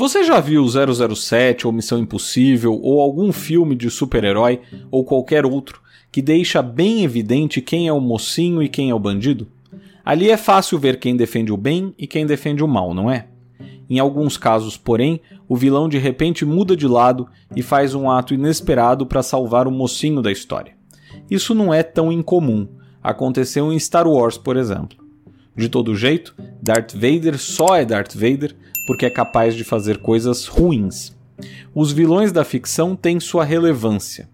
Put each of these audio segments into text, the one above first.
Você já viu 007 ou Missão Impossível ou algum filme de super-herói ou qualquer outro que deixa bem evidente quem é o mocinho e quem é o bandido? Ali é fácil ver quem defende o bem e quem defende o mal, não é? Em alguns casos, porém, o vilão de repente muda de lado e faz um ato inesperado para salvar o mocinho da história. Isso não é tão incomum. Aconteceu em Star Wars, por exemplo. De todo jeito, Darth Vader só é Darth Vader porque é capaz de fazer coisas ruins. Os vilões da ficção têm sua relevância.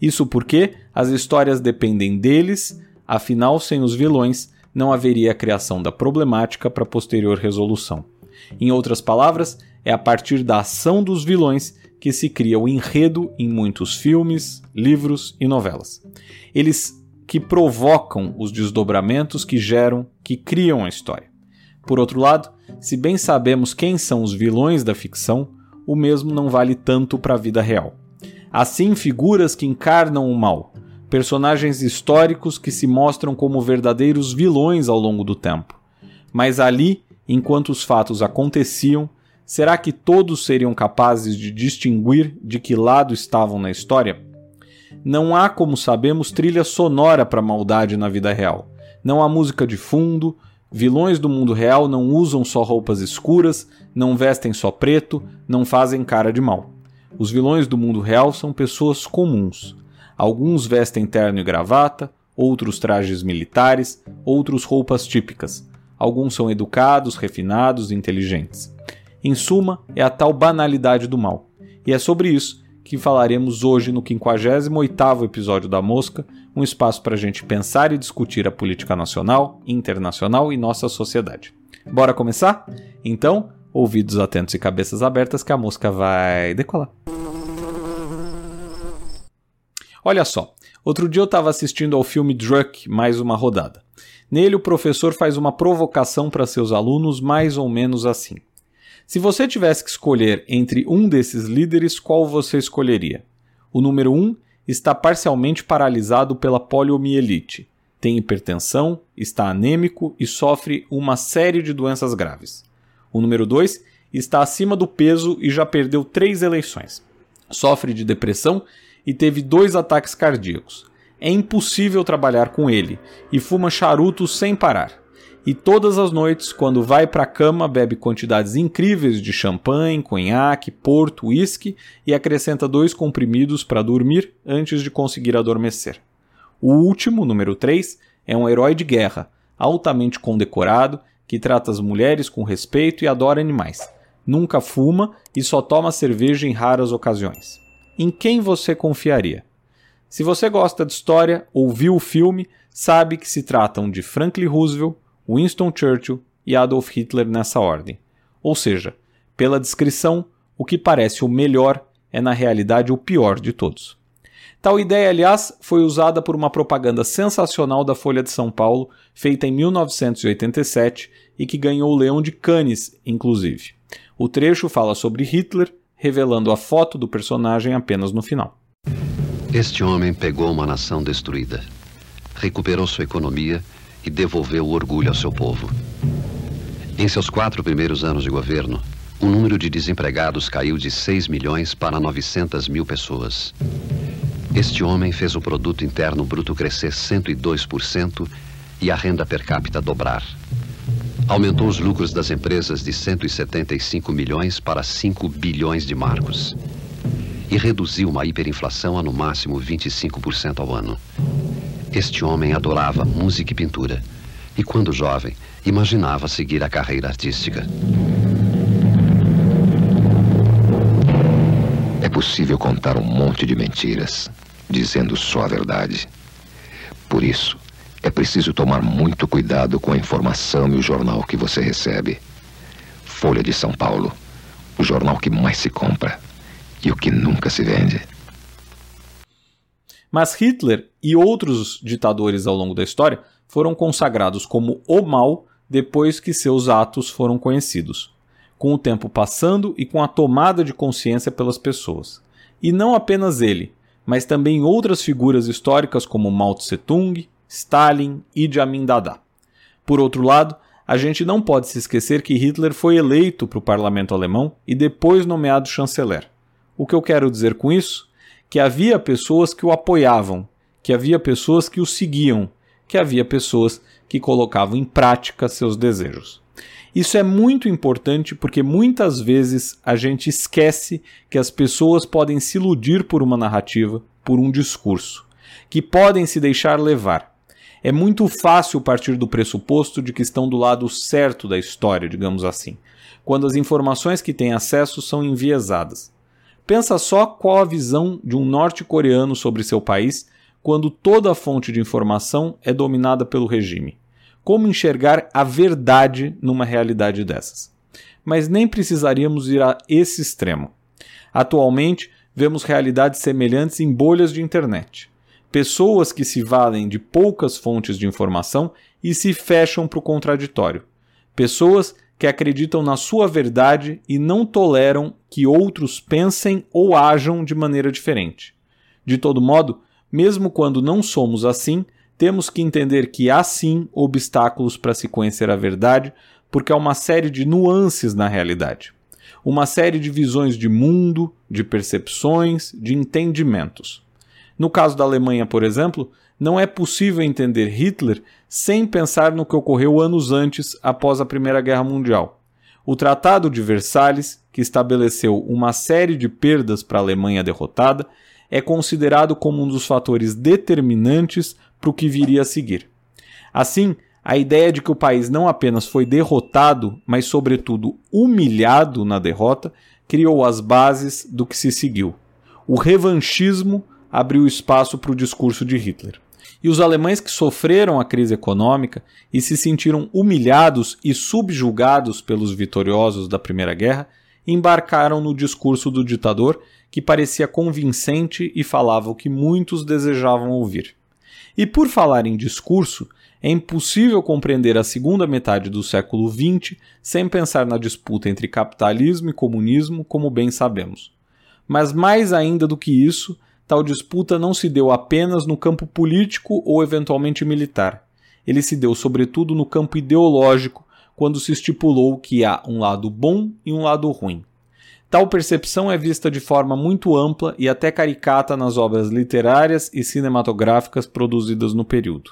Isso porque as histórias dependem deles, afinal, sem os vilões, não haveria a criação da problemática para posterior resolução. Em outras palavras, é a partir da ação dos vilões que se cria o enredo em muitos filmes, livros e novelas. Eles que provocam os desdobramentos que geram, que criam a história. Por outro lado, se bem sabemos quem são os vilões da ficção, o mesmo não vale tanto para a vida real. Assim, figuras que encarnam o mal, personagens históricos que se mostram como verdadeiros vilões ao longo do tempo. Mas ali, enquanto os fatos aconteciam, será que todos seriam capazes de distinguir de que lado estavam na história? Não há, como sabemos, trilha sonora para maldade na vida real. Não há música de fundo, vilões do mundo real não usam só roupas escuras, não vestem só preto, não fazem cara de mal. Os vilões do mundo real são pessoas comuns. Alguns vestem terno e gravata, outros trajes militares, outros roupas típicas. Alguns são educados, refinados inteligentes. Em suma, é a tal banalidade do mal. E é sobre isso que falaremos hoje no 58º episódio da Mosca, um espaço para a gente pensar e discutir a política nacional, internacional e nossa sociedade. Bora começar? Então, ouvidos atentos e cabeças abertas que a mosca vai decolar. Olha só, outro dia eu estava assistindo ao filme Druck, mais uma rodada. Nele, o professor faz uma provocação para seus alunos, mais ou menos assim. Se você tivesse que escolher entre um desses líderes, qual você escolheria? O número 1 um está parcialmente paralisado pela poliomielite, tem hipertensão, está anêmico e sofre uma série de doenças graves. O número 2 está acima do peso e já perdeu três eleições. Sofre de depressão e teve dois ataques cardíacos. É impossível trabalhar com ele e fuma charutos sem parar e todas as noites, quando vai para a cama, bebe quantidades incríveis de champanhe, conhaque, porto, uísque e acrescenta dois comprimidos para dormir antes de conseguir adormecer. O último, número 3, é um herói de guerra, altamente condecorado, que trata as mulheres com respeito e adora animais. Nunca fuma e só toma cerveja em raras ocasiões. Em quem você confiaria? Se você gosta de história ou viu o filme, sabe que se tratam de Franklin Roosevelt, Winston Churchill e Adolf Hitler nessa ordem. Ou seja, pela descrição, o que parece o melhor é na realidade o pior de todos. Tal ideia, aliás, foi usada por uma propaganda sensacional da Folha de São Paulo, feita em 1987 e que ganhou o Leão de Cannes, inclusive. O trecho fala sobre Hitler, revelando a foto do personagem apenas no final. Este homem pegou uma nação destruída, recuperou sua economia e devolveu o orgulho ao seu povo. Em seus quatro primeiros anos de governo, o número de desempregados caiu de 6 milhões para 900 mil pessoas. Este homem fez o produto interno bruto crescer 102% e a renda per capita dobrar. Aumentou os lucros das empresas de 175 milhões para 5 bilhões de marcos. E reduziu uma hiperinflação a no máximo 25% ao ano. Este homem adorava música e pintura. E quando jovem, imaginava seguir a carreira artística. É possível contar um monte de mentiras, dizendo só a verdade. Por isso, é preciso tomar muito cuidado com a informação e o jornal que você recebe. Folha de São Paulo, o jornal que mais se compra e o que nunca se vende. Mas Hitler e outros ditadores ao longo da história foram consagrados como o mal depois que seus atos foram conhecidos, com o tempo passando e com a tomada de consciência pelas pessoas. E não apenas ele, mas também outras figuras históricas como Mao Tse-tung, Stalin e Amin Dada. Por outro lado, a gente não pode se esquecer que Hitler foi eleito para o parlamento alemão e depois nomeado chanceler. O que eu quero dizer com isso? Que havia pessoas que o apoiavam, que havia pessoas que o seguiam, que havia pessoas que colocavam em prática seus desejos. Isso é muito importante porque muitas vezes a gente esquece que as pessoas podem se iludir por uma narrativa, por um discurso, que podem se deixar levar. É muito fácil partir do pressuposto de que estão do lado certo da história, digamos assim, quando as informações que têm acesso são enviesadas. Pensa só qual a visão de um norte-coreano sobre seu país quando toda a fonte de informação é dominada pelo regime. Como enxergar a verdade numa realidade dessas? Mas nem precisaríamos ir a esse extremo. Atualmente, vemos realidades semelhantes em bolhas de internet. Pessoas que se valem de poucas fontes de informação e se fecham para o contraditório. Pessoas que acreditam na sua verdade e não toleram que outros pensem ou ajam de maneira diferente. De todo modo, mesmo quando não somos assim, temos que entender que há sim obstáculos para se conhecer a verdade, porque há uma série de nuances na realidade. Uma série de visões de mundo, de percepções, de entendimentos. No caso da Alemanha, por exemplo, não é possível entender Hitler sem pensar no que ocorreu anos antes, após a Primeira Guerra Mundial. O Tratado de Versalhes, que estabeleceu uma série de perdas para a Alemanha derrotada, é considerado como um dos fatores determinantes para o que viria a seguir. Assim, a ideia de que o país não apenas foi derrotado, mas, sobretudo, humilhado na derrota, criou as bases do que se seguiu. O revanchismo abriu espaço para o discurso de Hitler. E os alemães que sofreram a crise econômica e se sentiram humilhados e subjugados pelos vitoriosos da Primeira Guerra embarcaram no discurso do ditador que parecia convincente e falava o que muitos desejavam ouvir. E por falar em discurso, é impossível compreender a segunda metade do século XX sem pensar na disputa entre capitalismo e comunismo, como bem sabemos. Mas mais ainda do que isso, tal disputa não se deu apenas no campo político ou eventualmente militar. Ele se deu sobretudo no campo ideológico, quando se estipulou que há um lado bom e um lado ruim. Tal percepção é vista de forma muito ampla e até caricata nas obras literárias e cinematográficas produzidas no período,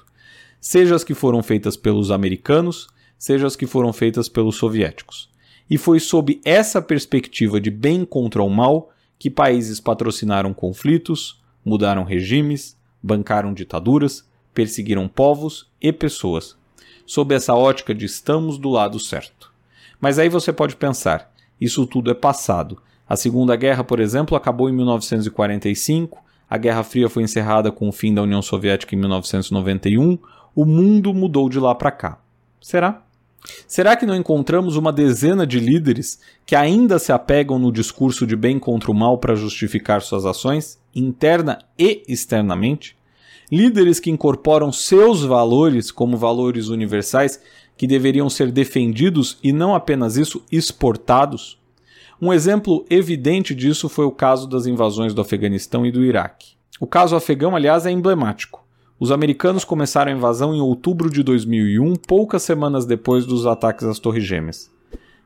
seja as que foram feitas pelos americanos, seja as que foram feitas pelos soviéticos. E foi sob essa perspectiva de bem contra o mal que países patrocinaram conflitos, mudaram regimes, bancaram ditaduras, perseguiram povos e pessoas, sob essa ótica de estamos do lado certo. Mas aí você pode pensar, isso tudo é passado. A Segunda Guerra, por exemplo, acabou em 1945, a Guerra Fria foi encerrada com o fim da União Soviética em 1991, o mundo mudou de lá para cá. Será? Será que não encontramos uma dezena de líderes que ainda se apegam no discurso de bem contra o mal para justificar suas ações, interna e externamente? Líderes que incorporam seus valores como valores universais que deveriam ser defendidos e não apenas isso, exportados? Um exemplo evidente disso foi o caso das invasões do Afeganistão e do Iraque. O caso afegão, aliás, é emblemático. Os americanos começaram a invasão em outubro de 2001, poucas semanas depois dos ataques às Torres Gêmeas.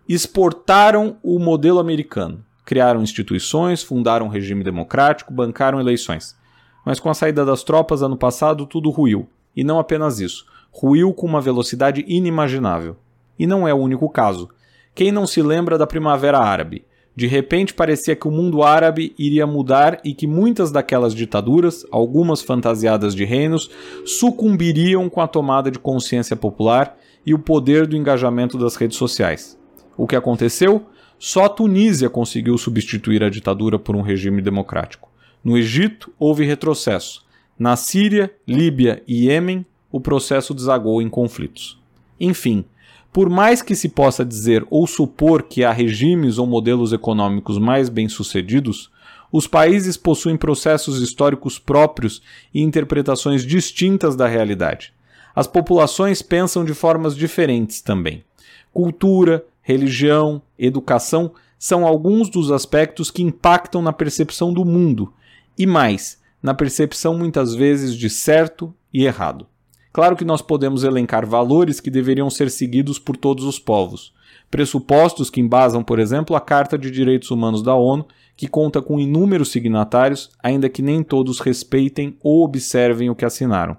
Exportaram o modelo americano. Criaram instituições, fundaram um regime democrático, bancaram eleições. Mas com a saída das tropas ano passado, tudo ruiu. E não apenas isso, ruiu com uma velocidade inimaginável. E não é o único caso. Quem não se lembra da Primavera Árabe? De repente parecia que o mundo árabe iria mudar e que muitas daquelas ditaduras, algumas fantasiadas de reinos, sucumbiriam com a tomada de consciência popular e o poder do engajamento das redes sociais. O que aconteceu? Só a Tunísia conseguiu substituir a ditadura por um regime democrático. No Egito, houve retrocesso. Na Síria, Líbia e Iêmen, o processo desagou em conflitos. Enfim, por mais que se possa dizer ou supor que há regimes ou modelos econômicos mais bem-sucedidos, os países possuem processos históricos próprios e interpretações distintas da realidade. As populações pensam de formas diferentes também. Cultura, religião, educação são alguns dos aspectos que impactam na percepção do mundo e mais, na percepção muitas vezes de certo e errado. Claro que nós podemos elencar valores que deveriam ser seguidos por todos os povos, pressupostos que embasam, por exemplo, a Carta de Direitos Humanos da ONU, que conta com inúmeros signatários, ainda que nem todos respeitem ou observem o que assinaram.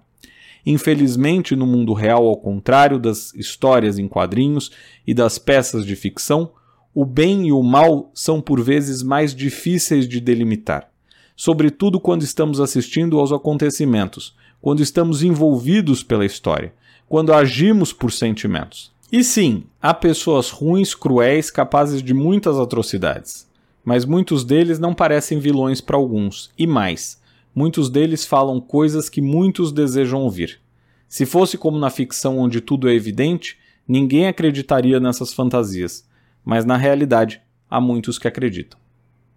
Infelizmente, no mundo real, ao contrário das histórias em quadrinhos e das peças de ficção, o bem e o mal são por vezes mais difíceis de delimitar, sobretudo quando estamos assistindo aos acontecimentos, quando estamos envolvidos pela história, quando agimos por sentimentos. E sim, há pessoas ruins, cruéis, capazes de muitas atrocidades. Mas muitos deles não parecem vilões para alguns, e mais, muitos deles falam coisas que muitos desejam ouvir. Se fosse como na ficção onde tudo é evidente, ninguém acreditaria nessas fantasias, mas na realidade há muitos que acreditam.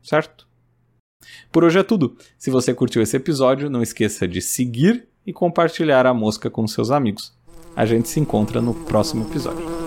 Certo? Por hoje é tudo. Se você curtiu esse episódio, não esqueça de seguir e compartilhar a mosca com seus amigos. A gente se encontra no próximo episódio.